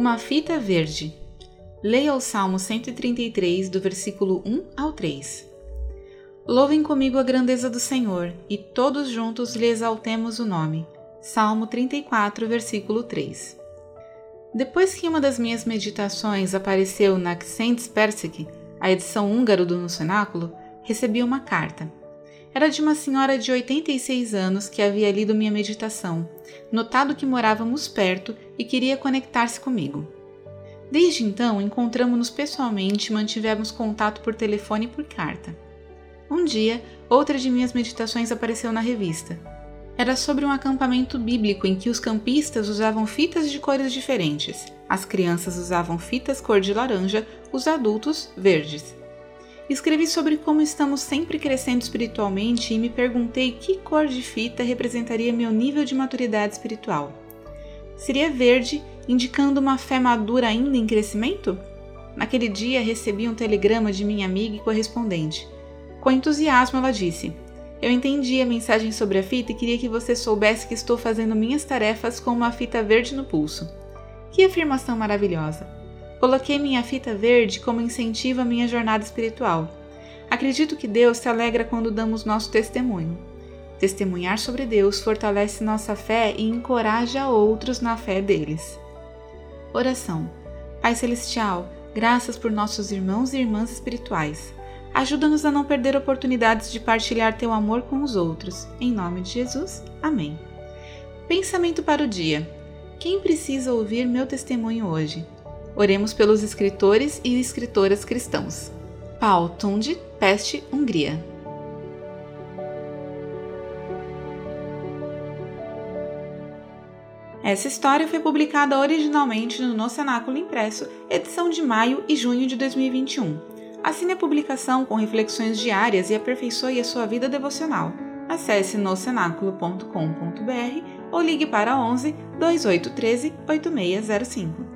Uma fita verde. Leia o Salmo 133, do versículo 1 ao 3. Louvem comigo a grandeza do Senhor, e todos juntos lhe exaltemos o nome. Salmo 34, versículo 3. Depois que uma das minhas meditações apareceu na Xentes Persic, a edição húngaro do No Cenáculo, recebi uma carta. Era de uma senhora de 86 anos que havia lido minha meditação, notado que morávamos perto e queria conectar-se comigo. Desde então, encontramos-nos pessoalmente e mantivemos contato por telefone e por carta. Um dia, outra de minhas meditações apareceu na revista. Era sobre um acampamento bíblico em que os campistas usavam fitas de cores diferentes. As crianças usavam fitas cor de laranja, os adultos verdes. Escrevi sobre como estamos sempre crescendo espiritualmente e me perguntei que cor de fita representaria meu nível de maturidade espiritual. Seria verde, indicando uma fé madura ainda em crescimento? Naquele dia recebi um telegrama de minha amiga e correspondente. Com entusiasmo, ela disse: Eu entendi a mensagem sobre a fita e queria que você soubesse que estou fazendo minhas tarefas com uma fita verde no pulso. Que afirmação maravilhosa! Coloquei minha fita verde como incentivo à minha jornada espiritual. Acredito que Deus se alegra quando damos nosso testemunho. Testemunhar sobre Deus fortalece nossa fé e encoraja outros na fé deles. Oração. Pai Celestial, graças por nossos irmãos e irmãs espirituais. Ajuda-nos a não perder oportunidades de partilhar teu amor com os outros. Em nome de Jesus. Amém. Pensamento para o dia. Quem precisa ouvir meu testemunho hoje? Oremos pelos escritores e escritoras cristãos. Paul Tunde, Peste, Hungria. Essa história foi publicada originalmente no No Cenáculo Impresso, edição de maio e junho de 2021. Assine a publicação com reflexões diárias e aperfeiçoe a sua vida devocional. Acesse nocenáculo.com.br ou ligue para 11 2813 8605.